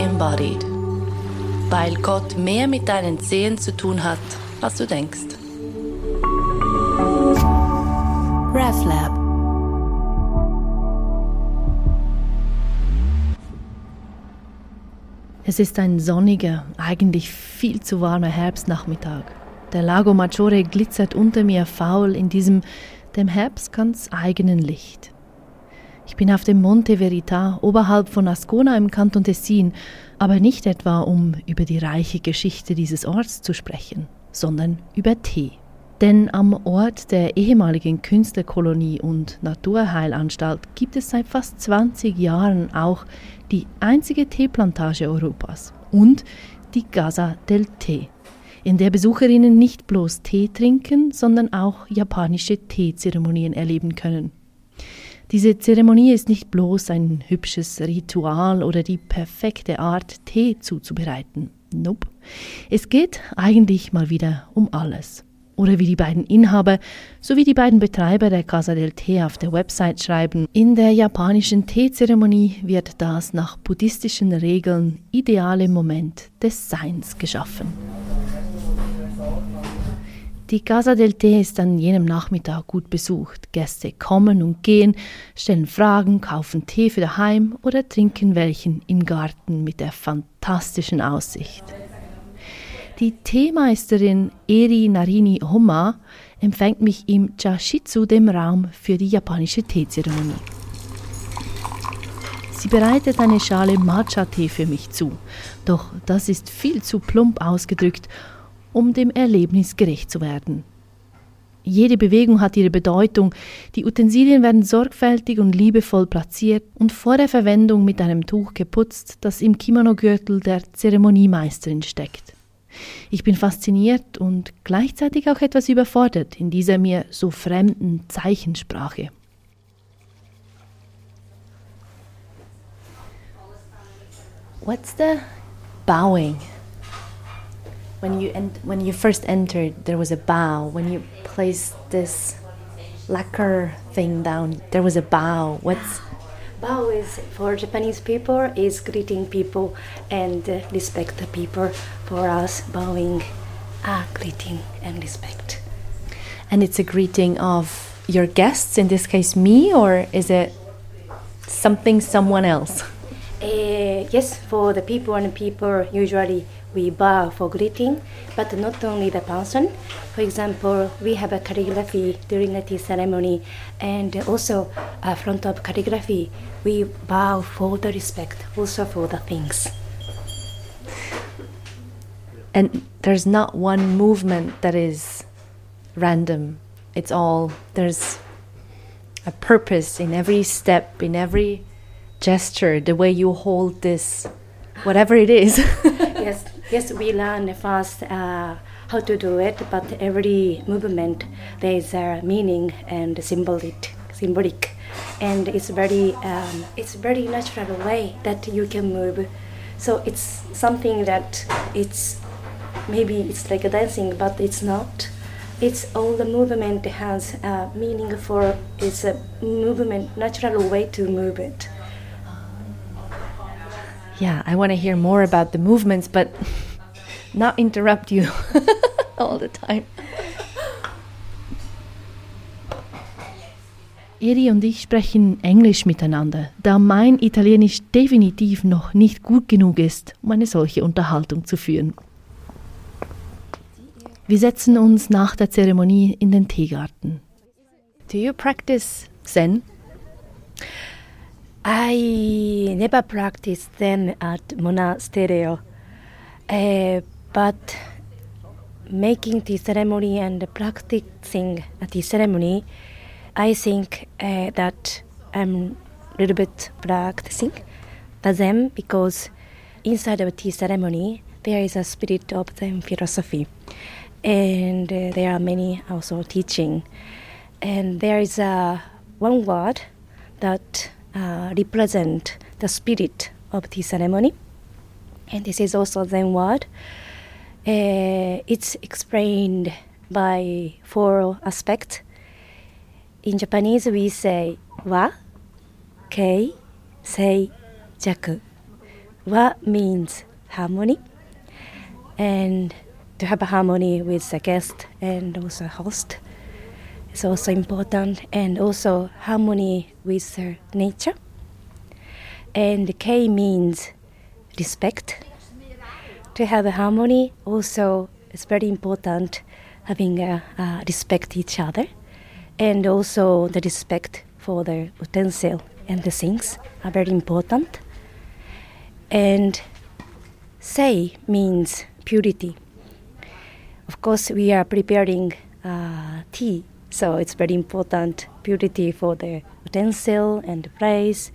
embodied. Weil Gott mehr mit deinen Zehen zu tun hat, als du denkst. RefLab Es ist ein sonniger, eigentlich viel zu warmer Herbstnachmittag. Der Lago Maggiore glitzert unter mir faul in diesem dem Herbst ganz eigenen Licht. Ich bin auf dem Monte Verita oberhalb von Ascona im Kanton Tessin, aber nicht etwa um über die reiche Geschichte dieses Orts zu sprechen, sondern über Tee. Denn am Ort der ehemaligen Künstlerkolonie und Naturheilanstalt gibt es seit fast 20 Jahren auch die einzige Teeplantage Europas und die Casa del Tee, in der Besucherinnen nicht bloß Tee trinken, sondern auch japanische Teezeremonien erleben können. Diese Zeremonie ist nicht bloß ein hübsches Ritual oder die perfekte Art, Tee zuzubereiten. Nope. Es geht eigentlich mal wieder um alles. Oder wie die beiden Inhaber sowie die beiden Betreiber der Casa del Tee auf der Website schreiben, in der japanischen Teezeremonie wird das nach buddhistischen Regeln ideale Moment des Seins geschaffen. Die Casa del Tee ist an jenem Nachmittag gut besucht. Gäste kommen und gehen, stellen Fragen, kaufen Tee für daheim oder trinken welchen im Garten mit der fantastischen Aussicht. Die Teemeisterin Eri Narini Homa empfängt mich im Chashitsu, dem Raum für die japanische Teezeremonie. Sie bereitet eine Schale Matcha-Tee für mich zu, doch das ist viel zu plump ausgedrückt um dem Erlebnis gerecht zu werden. Jede Bewegung hat ihre Bedeutung, die Utensilien werden sorgfältig und liebevoll platziert und vor der Verwendung mit einem Tuch geputzt, das im Kimono-Gürtel der Zeremoniemeisterin steckt. Ich bin fasziniert und gleichzeitig auch etwas überfordert in dieser mir so fremden Zeichensprache. What's the bowing? When you en- when you first entered, there was a bow. When you placed this lacquer thing down, there was a bow. What's bow is for Japanese people is greeting people and uh, respect the people. For us, bowing, ah, greeting and respect. And it's a greeting of your guests, in this case me, or is it something someone else? Uh, yes, for the people and people usually we bow for greeting, but not only the person. For example, we have a calligraphy during the tea ceremony, and also uh, front of calligraphy, we bow for the respect, also for the things. And there's not one movement that is random. It's all, there's a purpose in every step, in every gesture, the way you hold this, whatever it is. yes, Yes, we learn first uh, how to do it, but every movement there is a meaning and symbolic, symbolic, and it's very um, it's very natural way that you can move. So it's something that it's maybe it's like a dancing, but it's not. It's all the movement has a meaning for it's a movement natural way to move it. Yeah, I want to hear more about the movements, but not interrupt you all the time. Eri und ich sprechen Englisch miteinander, da mein Italienisch definitiv noch nicht gut genug ist, um eine solche Unterhaltung zu führen. Wir setzen uns nach der Zeremonie in den Teegarten. Do you practice Zen? I never practiced them at monastery, uh, but making the ceremony and practicing at the ceremony, I think uh, that I'm a little bit practicing the Zen because inside of tea ceremony there is a spirit of Zen philosophy, and uh, there are many also teaching, and there is a one word that uh, represent the spirit of the ceremony, and this is also Zen word. Uh, it's explained by four aspects. In Japanese, we say wa, kei, sei, jaku. wa means harmony, and to have a harmony with the guest and also host is also important, and also harmony with uh, nature. And K means respect. To have a harmony, also it's very important having a, uh, respect each other, and also the respect for the utensil and the things are very important. And say means purity. Of course, we are preparing uh, tea, so it's very important purity for the utensil and the place,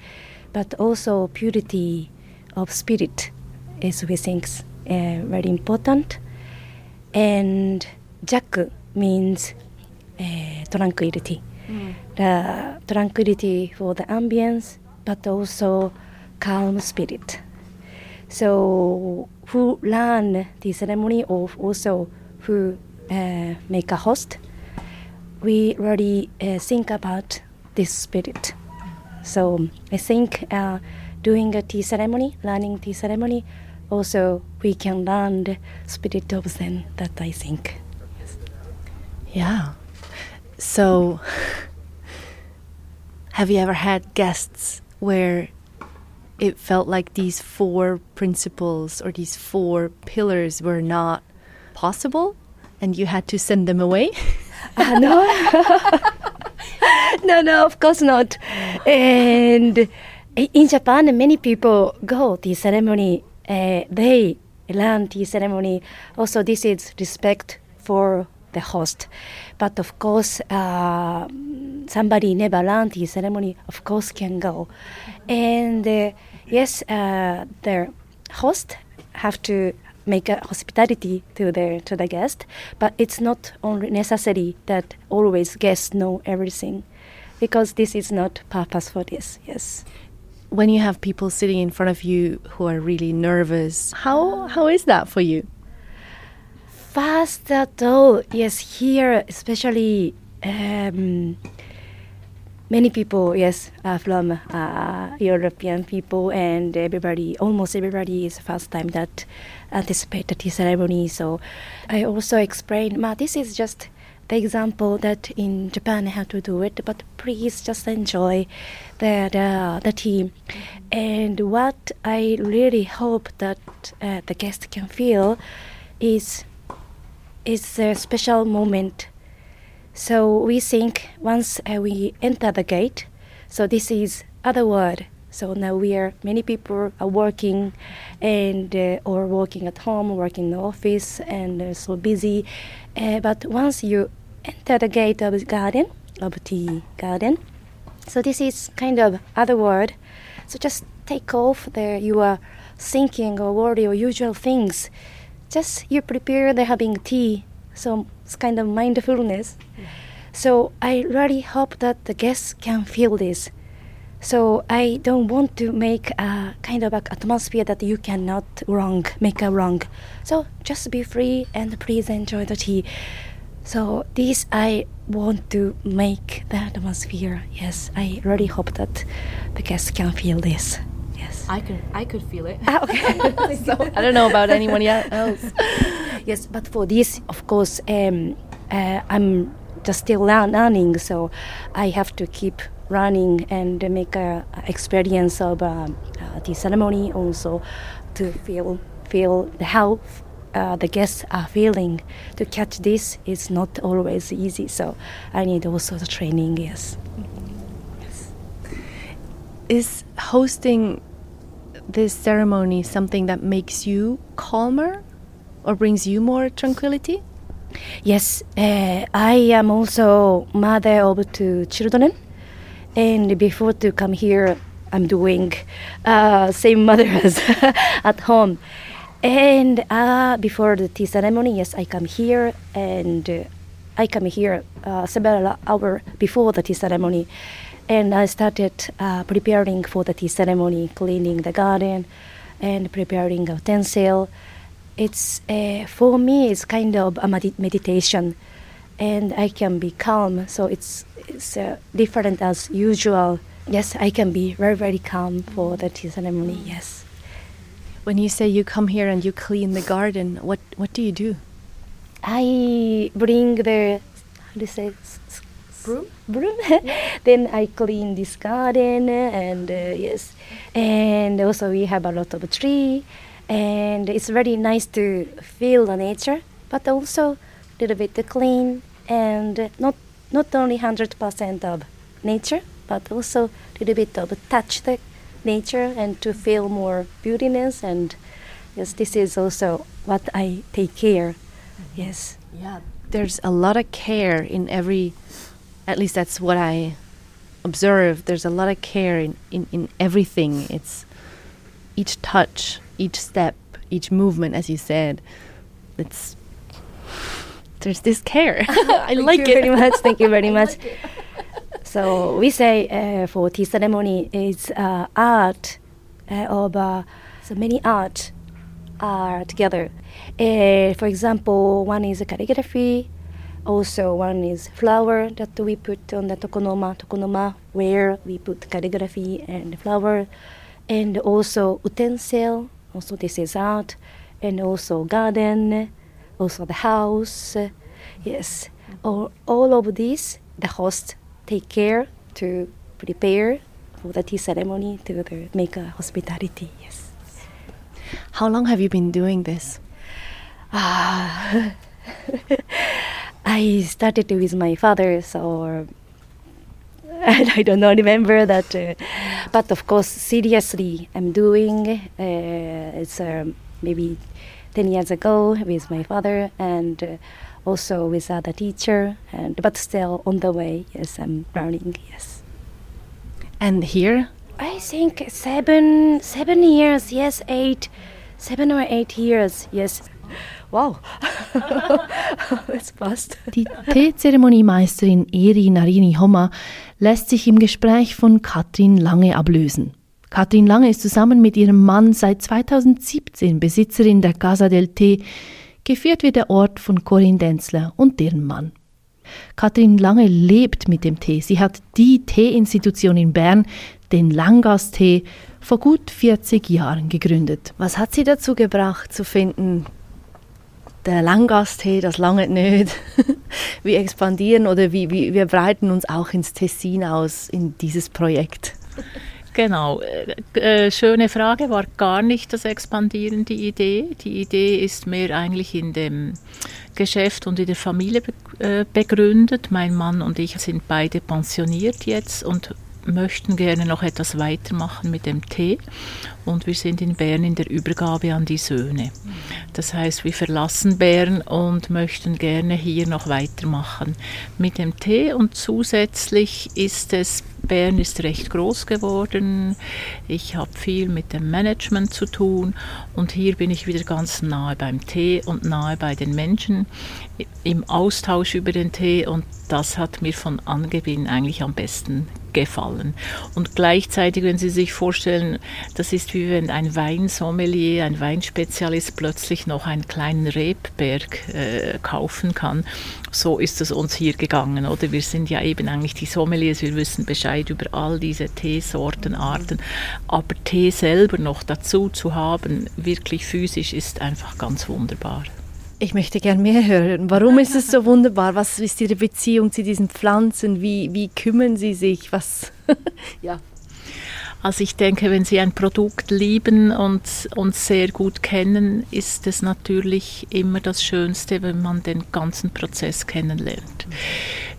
but also purity of spirit is we think uh, very important. And Jack means uh, tranquility. The tranquility for the ambience, but also calm spirit. So who learn the ceremony or also who uh, make a host, we really uh, think about this spirit. So I think uh, doing a tea ceremony, learning tea ceremony, also we can learn the spirit of Zen. That I think. Yeah. So, have you ever had guests where it felt like these four principles or these four pillars were not possible and you had to send them away? Uh, no, no, no, of course not. And in Japan, many people go the ceremony. Uh, they learn the ceremony. Also, this is respect for the host. But of course, uh, somebody never learned the ceremony. Of course, can go. And uh, yes, the host have to make a hospitality to the to the guest, but it's not only necessary that always guests know everything, because this is not purpose for this. Yes. When you have people sitting in front of you who are really nervous, how how is that for you? First of all, yes, here especially. Um, many people, yes, uh, from uh, European people, and everybody, almost everybody, is first time that anticipate the tea ceremony. So I also explained, ma, this is just the example that in Japan how to do it, but please just enjoy the the, the tea. And what I really hope that uh, the guest can feel is is a special moment so we think once uh, we enter the gate, so this is other world. So now we are many people are working, and uh, or working at home, working in the office, and uh, so busy. Uh, but once you enter the gate of the garden, of tea garden, so this is kind of other world. So just take off the your thinking or worry or usual things. Just you prepare the having tea. So it's kind of mindfulness. So I really hope that the guests can feel this. So I don't want to make a kind of atmosphere that you cannot wrong, make a wrong. So just be free and please enjoy the tea. So this I want to make the atmosphere. Yes, I really hope that the guests can feel this. Yes. I could I could feel it. Ah, okay. So I don't know about anyone yet else. yes, but for this, of course, um, uh, I'm just still learning, so I have to keep running and make a experience of um, uh, the ceremony also to feel feel how uh, the guests are feeling. To catch this is not always easy, so I need also the training. Yes. Is hosting this ceremony something that makes you calmer or brings you more tranquility? Yes, uh, I am also mother of two children, and before to come here, I'm doing uh, same mother as at home. And uh, before the tea ceremony, yes, I come here, and uh, I come here uh, several hours before the tea ceremony, and I started uh, preparing for the tea ceremony, cleaning the garden, and preparing utensil it's uh, for me it's kind of a med- meditation. And i can be calm so it's it's uh, different as usual. Yes i can be very very calm for the tea ceremony yes. When you say you come here and you clean the garden, what what do you do? I bring the how do you say broom? broom. then I clean this garden and uh, yes, and also we have a lot of tree, and it's very nice to feel the nature, but also a little bit clean and not not only hundred percent of nature, but also a little bit of touch the nature and to feel more beautiness and yes, this is also what I take care. Yes. Yeah, there's a lot of care in every. At least that's what I observe. There's a lot of care in, in, in everything. It's each touch, each step, each movement, as you said. It's there's this care. I like Thank you it very much. Thank you very much. So we say uh, for tea ceremony is uh, art uh, of uh, so many art are together. Uh, for example, one is calligraphy. Also, one is flower that we put on the tokonoma. Tokonoma where we put calligraphy and flower, and also utensil. Also, this is art, and also garden, also the house. Yes, all, all of this, the host take care to prepare for the tea ceremony to the, make a hospitality. Yes. How long have you been doing this? Ah, I started with my father, so and I don't know remember that, uh, but of course seriously I'm doing. Uh, it's um, maybe ten years ago with my father and. Uh, also with other teacher, and but still on the way. Yes, I'm learning. Yes, And here, I think seven seven years. Yes, eight, seven or eight years. Yes. Wow, it's fast. die Teezeremoniemeisterin Eri Narini Homma lässt sich im Gespräch von Katrin Lange ablösen. Katrin Lange ist zusammen mit ihrem Mann seit 2017 Besitzerin der Casa del Tee. Geführt wird der Ort von Corinne Denzler und deren Mann. Katrin Lange lebt mit dem Tee. Sie hat die Teeinstitution in Bern, den Langgastee, vor gut 40 Jahren gegründet. Was hat sie dazu gebracht, zu finden, der Langgasttee, das lange nicht. Wir expandieren oder wie, wie, wir breiten uns auch ins Tessin aus in dieses Projekt. Genau, äh, äh, schöne Frage, war gar nicht das Expandieren die Idee. Die Idee ist mehr eigentlich in dem Geschäft und in der Familie äh, begründet. Mein Mann und ich sind beide pensioniert jetzt und möchten gerne noch etwas weitermachen mit dem Tee. Und wir sind in Bern in der Übergabe an die Söhne. Das heißt, wir verlassen Bern und möchten gerne hier noch weitermachen mit dem Tee. Und zusätzlich ist es, Bern ist recht groß geworden. Ich habe viel mit dem Management zu tun. Und hier bin ich wieder ganz nahe beim Tee und nahe bei den Menschen im Austausch über den Tee. Und das hat mir von Anbeginn eigentlich am besten gefallen. Und gleichzeitig, wenn Sie sich vorstellen, das ist wie wenn ein Weinsommelier, ein Weinspezialist plötzlich noch einen kleinen Rebberg äh, kaufen kann. So ist es uns hier gegangen, oder? Wir sind ja eben eigentlich die Sommeliers, wir wissen Bescheid über all diese Teesorten, Arten. Aber Tee selber noch dazu zu haben, wirklich physisch, ist einfach ganz wunderbar. Ich möchte gern mehr hören. Warum ist es so wunderbar? Was ist Ihre Beziehung zu diesen Pflanzen? Wie, wie kümmern Sie sich? Was? ja. Also ich denke, wenn Sie ein Produkt lieben und uns sehr gut kennen, ist es natürlich immer das Schönste, wenn man den ganzen Prozess kennenlernt.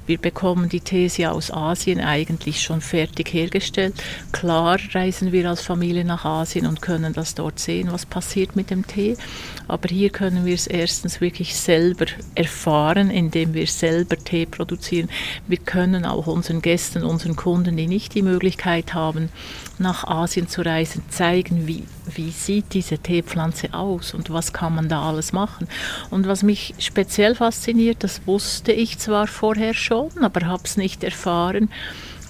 Wir bekommen die Tees ja aus Asien eigentlich schon fertig hergestellt. Klar reisen wir als Familie nach Asien und können das dort sehen, was passiert mit dem Tee. Aber hier können wir es erstens wirklich selber erfahren, indem wir selber Tee produzieren. Wir können auch unseren Gästen, unseren Kunden, die nicht die Möglichkeit haben, nach Asien zu reisen, zeigen, wie, wie sieht diese Teepflanze aus und was kann man da alles machen. Und was mich speziell fasziniert, das wusste ich zwar vorher schon, aber habe es nicht erfahren,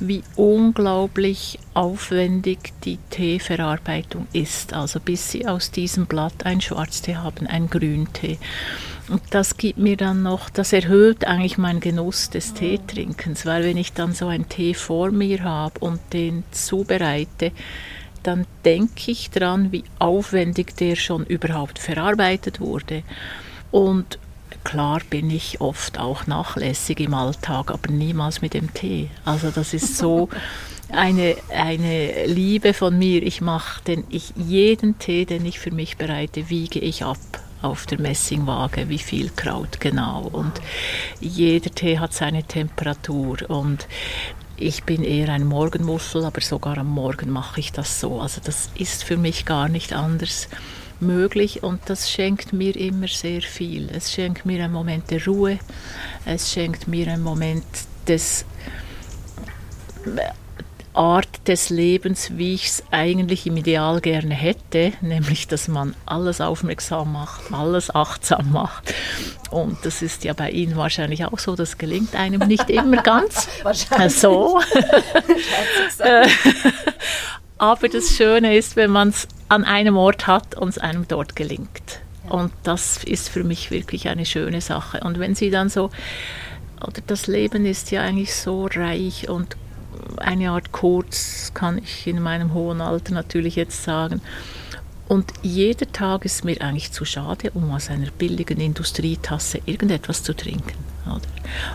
wie unglaublich aufwendig die Teeverarbeitung ist. Also bis Sie aus diesem Blatt einen Schwarztee haben, einen Grüntee. Und das gibt mir dann noch, das erhöht eigentlich meinen Genuss des Teetrinkens, weil wenn ich dann so einen Tee vor mir habe und den zubereite, dann denke ich dran, wie aufwendig der schon überhaupt verarbeitet wurde. Und klar bin ich oft auch nachlässig im Alltag, aber niemals mit dem Tee. Also das ist so eine, eine Liebe von mir. Ich mache den, ich, jeden Tee, den ich für mich bereite, wiege ich ab auf der Messingwaage, wie viel Kraut genau. Und jeder Tee hat seine Temperatur und ich bin eher ein Morgenmuffel, aber sogar am Morgen mache ich das so. Also das ist für mich gar nicht anders möglich und das schenkt mir immer sehr viel. Es schenkt mir einen Moment der Ruhe, es schenkt mir einen Moment des Art des Lebens, wie ich es eigentlich im Ideal gerne hätte, nämlich dass man alles aufmerksam macht, alles achtsam macht. Und das ist ja bei Ihnen wahrscheinlich auch so, das gelingt einem nicht immer ganz wahrscheinlich. so. Aber das Schöne ist, wenn man es an einem Ort hat und es einem dort gelingt. Und das ist für mich wirklich eine schöne Sache. Und wenn Sie dann so, oder das Leben ist ja eigentlich so reich und eine Art kurz, kann ich in meinem hohen Alter natürlich jetzt sagen. Und jeder Tag ist mir eigentlich zu schade, um aus einer billigen Industrietasse irgendetwas zu trinken. Oder?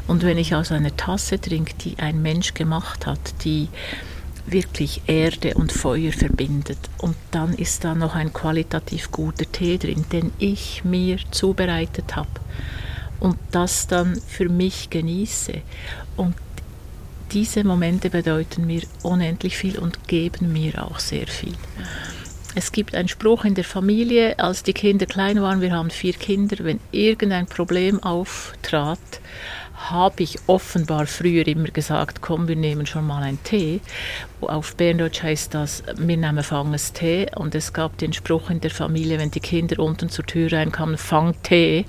Und wenn ich aus einer Tasse trinke, die ein Mensch gemacht hat, die wirklich Erde und Feuer verbindet. Und dann ist da noch ein qualitativ guter Tee drin, den ich mir zubereitet habe und das dann für mich genieße. Und diese Momente bedeuten mir unendlich viel und geben mir auch sehr viel. Es gibt einen Spruch in der Familie, als die Kinder klein waren, wir haben vier Kinder, wenn irgendein Problem auftrat, habe ich offenbar früher immer gesagt, komm, wir nehmen schon mal einen Tee. Auf Berndeutsch heißt das, wir nehmen Fanges Tee. Und es gab den Spruch in der Familie, wenn die Kinder unten zur Tür reinkamen, fang Tee.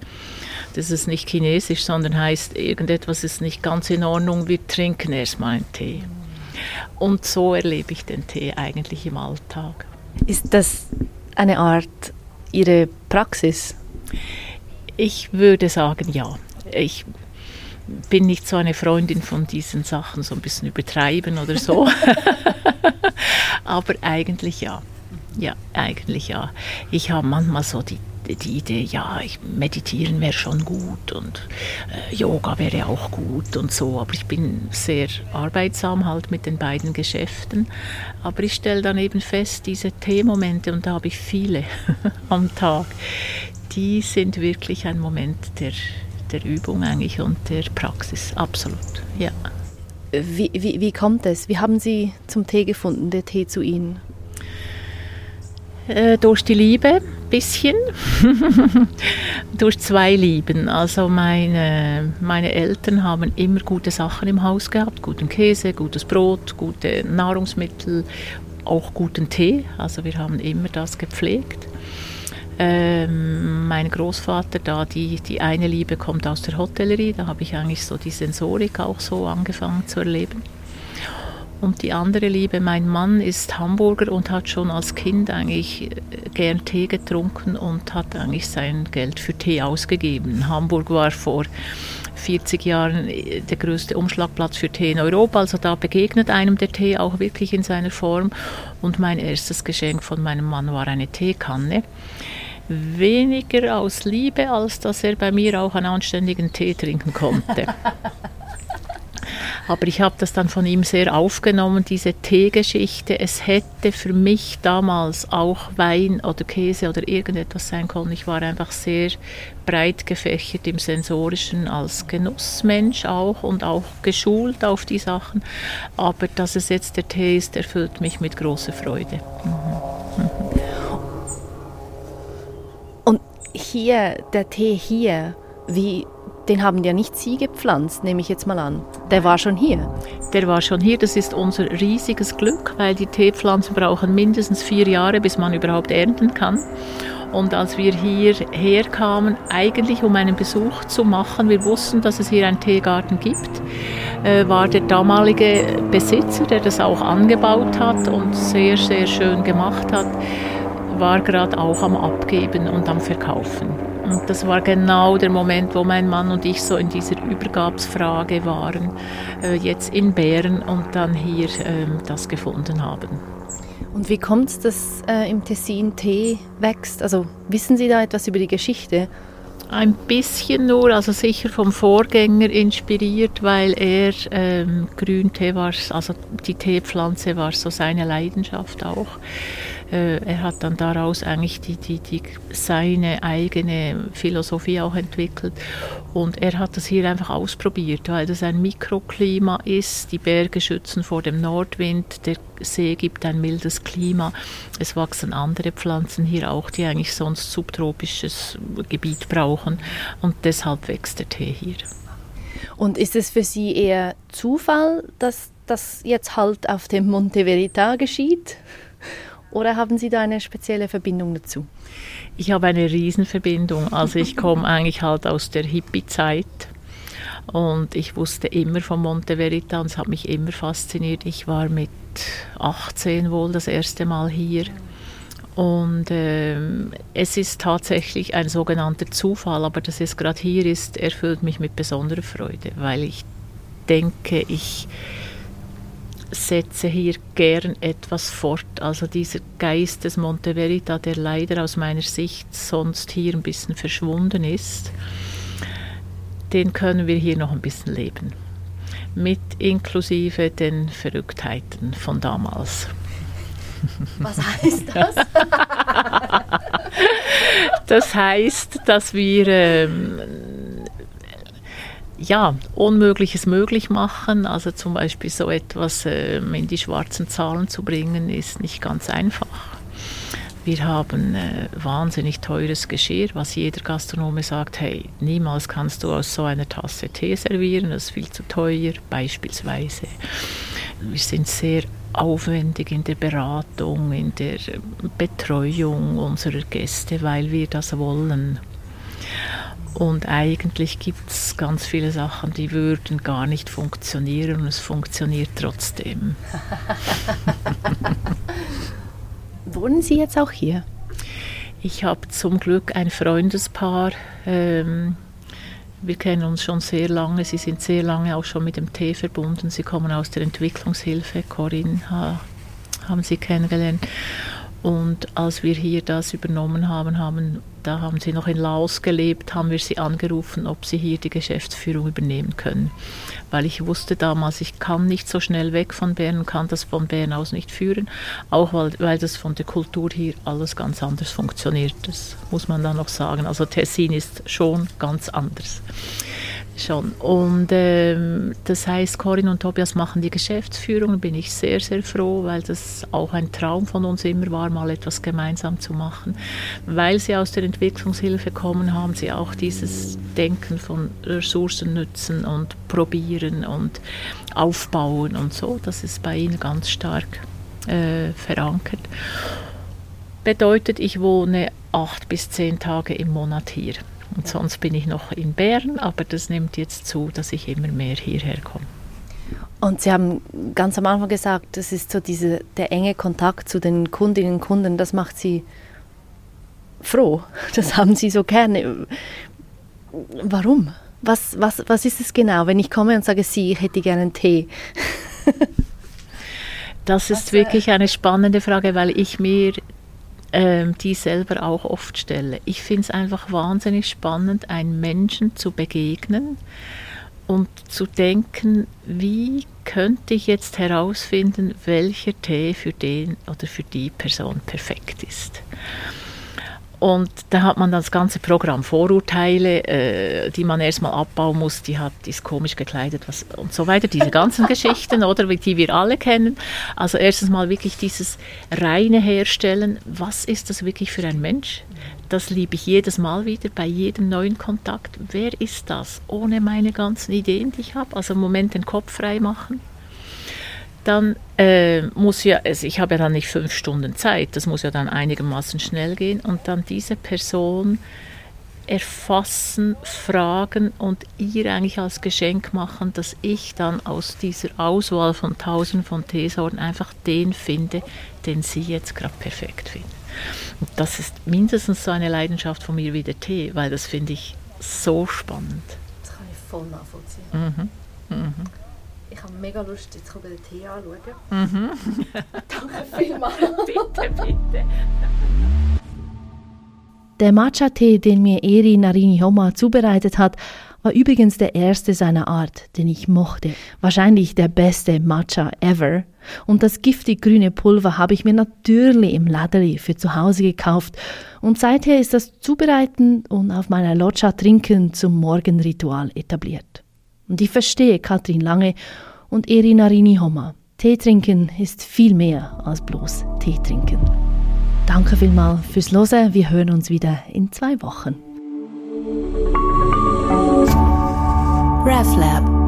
Das ist nicht chinesisch, sondern heißt, irgendetwas ist nicht ganz in Ordnung, wir trinken erstmal einen Tee. Und so erlebe ich den Tee eigentlich im Alltag. Ist das eine Art Ihre Praxis? Ich würde sagen, ja. Ich bin nicht so eine Freundin von diesen Sachen, so ein bisschen übertreiben oder so. Aber eigentlich ja. Ja, eigentlich ja. Ich habe manchmal so die die Idee, ja, ich, meditieren wäre schon gut und äh, Yoga wäre auch gut und so, aber ich bin sehr arbeitsam halt mit den beiden Geschäften. Aber ich stelle dann eben fest, diese Teemomente, und da habe ich viele am Tag, die sind wirklich ein Moment der, der Übung eigentlich und der Praxis, absolut, ja. Wie, wie, wie kommt es? Wie haben Sie zum Tee gefunden, der Tee zu Ihnen? Äh, durch die Liebe, bisschen. durch zwei Lieben. Also meine, meine Eltern haben immer gute Sachen im Haus gehabt. Guten Käse, gutes Brot, gute Nahrungsmittel, auch guten Tee. Also wir haben immer das gepflegt. Ähm, mein Großvater, da die, die eine Liebe kommt aus der Hotellerie, da habe ich eigentlich so die Sensorik auch so angefangen zu erleben. Und die andere Liebe, mein Mann ist Hamburger und hat schon als Kind eigentlich äh, gern Tee getrunken und hat eigentlich sein Geld für Tee ausgegeben. Hamburg war vor 40 Jahren äh, der größte Umschlagplatz für Tee in Europa. Also da begegnet einem der Tee auch wirklich in seiner Form. Und mein erstes Geschenk von meinem Mann war eine Teekanne. Weniger aus Liebe, als dass er bei mir auch einen anständigen Tee trinken konnte. Aber ich habe das dann von ihm sehr aufgenommen, diese Teegeschichte. Es hätte für mich damals auch Wein oder Käse oder irgendetwas sein können. Ich war einfach sehr breit gefächert im Sensorischen als Genussmensch auch und auch geschult auf die Sachen. Aber dass es jetzt der Tee ist, erfüllt mich mit großer Freude. Mhm. Mhm. Hier, der Tee hier, wie den haben ja nicht Sie gepflanzt, nehme ich jetzt mal an. Der war schon hier. Der war schon hier. Das ist unser riesiges Glück, weil die Teepflanzen brauchen mindestens vier Jahre, bis man überhaupt ernten kann. Und als wir hierher kamen, eigentlich um einen Besuch zu machen, wir wussten, dass es hier einen Teegarten gibt, äh, war der damalige Besitzer, der das auch angebaut hat und sehr, sehr schön gemacht hat, war gerade auch am Abgeben und am Verkaufen. Und das war genau der Moment, wo mein Mann und ich so in dieser Übergabsfrage waren, äh, jetzt in Bären und dann hier äh, das gefunden haben. Und wie kommt es, dass äh, im Tessin Tee wächst? Also wissen Sie da etwas über die Geschichte? Ein bisschen nur, also sicher vom Vorgänger inspiriert, weil er ähm, Grüntee war, also die Teepflanze war so seine Leidenschaft auch. Äh, er hat dann daraus eigentlich die, die, die, seine eigene Philosophie auch entwickelt. Und er hat das hier einfach ausprobiert, weil das ein Mikroklima ist. Die Berge schützen vor dem Nordwind, der See gibt ein mildes Klima. Es wachsen andere Pflanzen hier auch, die eigentlich sonst subtropisches Gebiet brauchen. Und deshalb wächst der Tee hier. Und ist es für Sie eher Zufall, dass das jetzt halt auf dem Monte Verita geschieht? Oder haben Sie da eine spezielle Verbindung dazu? Ich habe eine Riesenverbindung. Also ich komme eigentlich halt aus der Hippie-Zeit. Und ich wusste immer von Monte Verita und es hat mich immer fasziniert. Ich war mit 18 wohl das erste Mal hier. Und ähm, es ist tatsächlich ein sogenannter Zufall, aber dass es gerade hier ist, erfüllt mich mit besonderer Freude, weil ich denke, ich setze hier gern etwas fort. Also dieser Geist des Monte Verita, der leider aus meiner Sicht sonst hier ein bisschen verschwunden ist, den können wir hier noch ein bisschen leben. Mit inklusive den Verrücktheiten von damals. Was heißt das? das heißt, dass wir ähm, ja, Unmögliches möglich machen. Also zum Beispiel so etwas ähm, in die schwarzen Zahlen zu bringen, ist nicht ganz einfach. Wir haben äh, wahnsinnig teures Geschirr, was jeder Gastronome sagt, hey, niemals kannst du aus so einer Tasse Tee servieren, das ist viel zu teuer, beispielsweise. Wir sind sehr aufwendig in der Beratung, in der Betreuung unserer Gäste, weil wir das wollen. Und eigentlich gibt es ganz viele Sachen, die würden gar nicht funktionieren und es funktioniert trotzdem. Wohnen Sie jetzt auch hier? Ich habe zum Glück ein Freundespaar. Ähm, wir kennen uns schon sehr lange. Sie sind sehr lange auch schon mit dem Tee verbunden. Sie kommen aus der Entwicklungshilfe. Corinne ha, haben Sie kennengelernt. Und als wir hier das übernommen haben, haben da haben sie noch in Laos gelebt, haben wir sie angerufen, ob sie hier die Geschäftsführung übernehmen können. Weil ich wusste damals, ich kann nicht so schnell weg von Bern kann das von Bern aus nicht führen, auch weil, weil das von der Kultur hier alles ganz anders funktioniert. Das muss man dann noch sagen. Also Tessin ist schon ganz anders schon. Und ähm, das heißt, Corinne und Tobias machen die Geschäftsführung. Bin ich sehr, sehr froh, weil das auch ein Traum von uns immer war, mal etwas gemeinsam zu machen. Weil sie aus der Entwicklungshilfe kommen, haben sie auch dieses Denken von Ressourcen nutzen und probieren und aufbauen und so. Das ist bei ihnen ganz stark äh, verankert. Bedeutet, ich wohne acht bis zehn Tage im Monat hier. Und sonst bin ich noch in Bern, aber das nimmt jetzt zu, dass ich immer mehr hierher komme. Und Sie haben ganz am Anfang gesagt, das ist so diese, der enge Kontakt zu den Kundinnen und Kunden, das macht Sie froh. Das haben Sie so gerne. Warum? Was, was, was ist es genau, wenn ich komme und sage, Sie, ich hätte gerne einen Tee? das ist wirklich eine spannende Frage, weil ich mir ähm, die selber auch oft stelle. Ich finde es einfach wahnsinnig spannend, einem Menschen zu begegnen und zu denken, wie könnte ich jetzt herausfinden, welcher Tee für den oder für die Person perfekt ist. Und da hat man das ganze Programm Vorurteile, äh, die man erstmal abbauen muss. Die hat, ist komisch gekleidet was, und so weiter. Diese ganzen Geschichten, oder die wir alle kennen. Also erstens mal wirklich dieses reine Herstellen. Was ist das wirklich für ein Mensch? Das liebe ich jedes Mal wieder bei jedem neuen Kontakt. Wer ist das? Ohne meine ganzen Ideen, die ich habe. Also im Moment den Kopf frei machen dann äh, muss ja, also ich habe ja dann nicht fünf Stunden Zeit, das muss ja dann einigermaßen schnell gehen und dann diese Person erfassen, fragen und ihr eigentlich als Geschenk machen, dass ich dann aus dieser Auswahl von tausenden von Teesorten einfach den finde, den sie jetzt gerade perfekt finden. Und das ist mindestens so eine Leidenschaft von mir wie der Tee, weil das finde ich so spannend. Das kann ich voll nachvollziehen. Mhm. Mhm. Ich habe mega Lust, jetzt den Tee anzuschauen. Mhm. Danke vielmals. bitte, bitte. Der Matcha-Tee, den mir Eri Narini Homa zubereitet hat, war übrigens der erste seiner Art, den ich mochte. Wahrscheinlich der beste Matcha ever. Und das giftig grüne Pulver habe ich mir natürlich im Ladeli für zu Hause gekauft. Und seither ist das Zubereiten und auf meiner Loggia trinken zum Morgenritual etabliert. Und ich verstehe Katrin Lange und Erina Rini Homma. Tee trinken ist viel mehr als bloß Tee trinken. Danke vielmals fürs Hören. Wir hören uns wieder in zwei Wochen. RefLab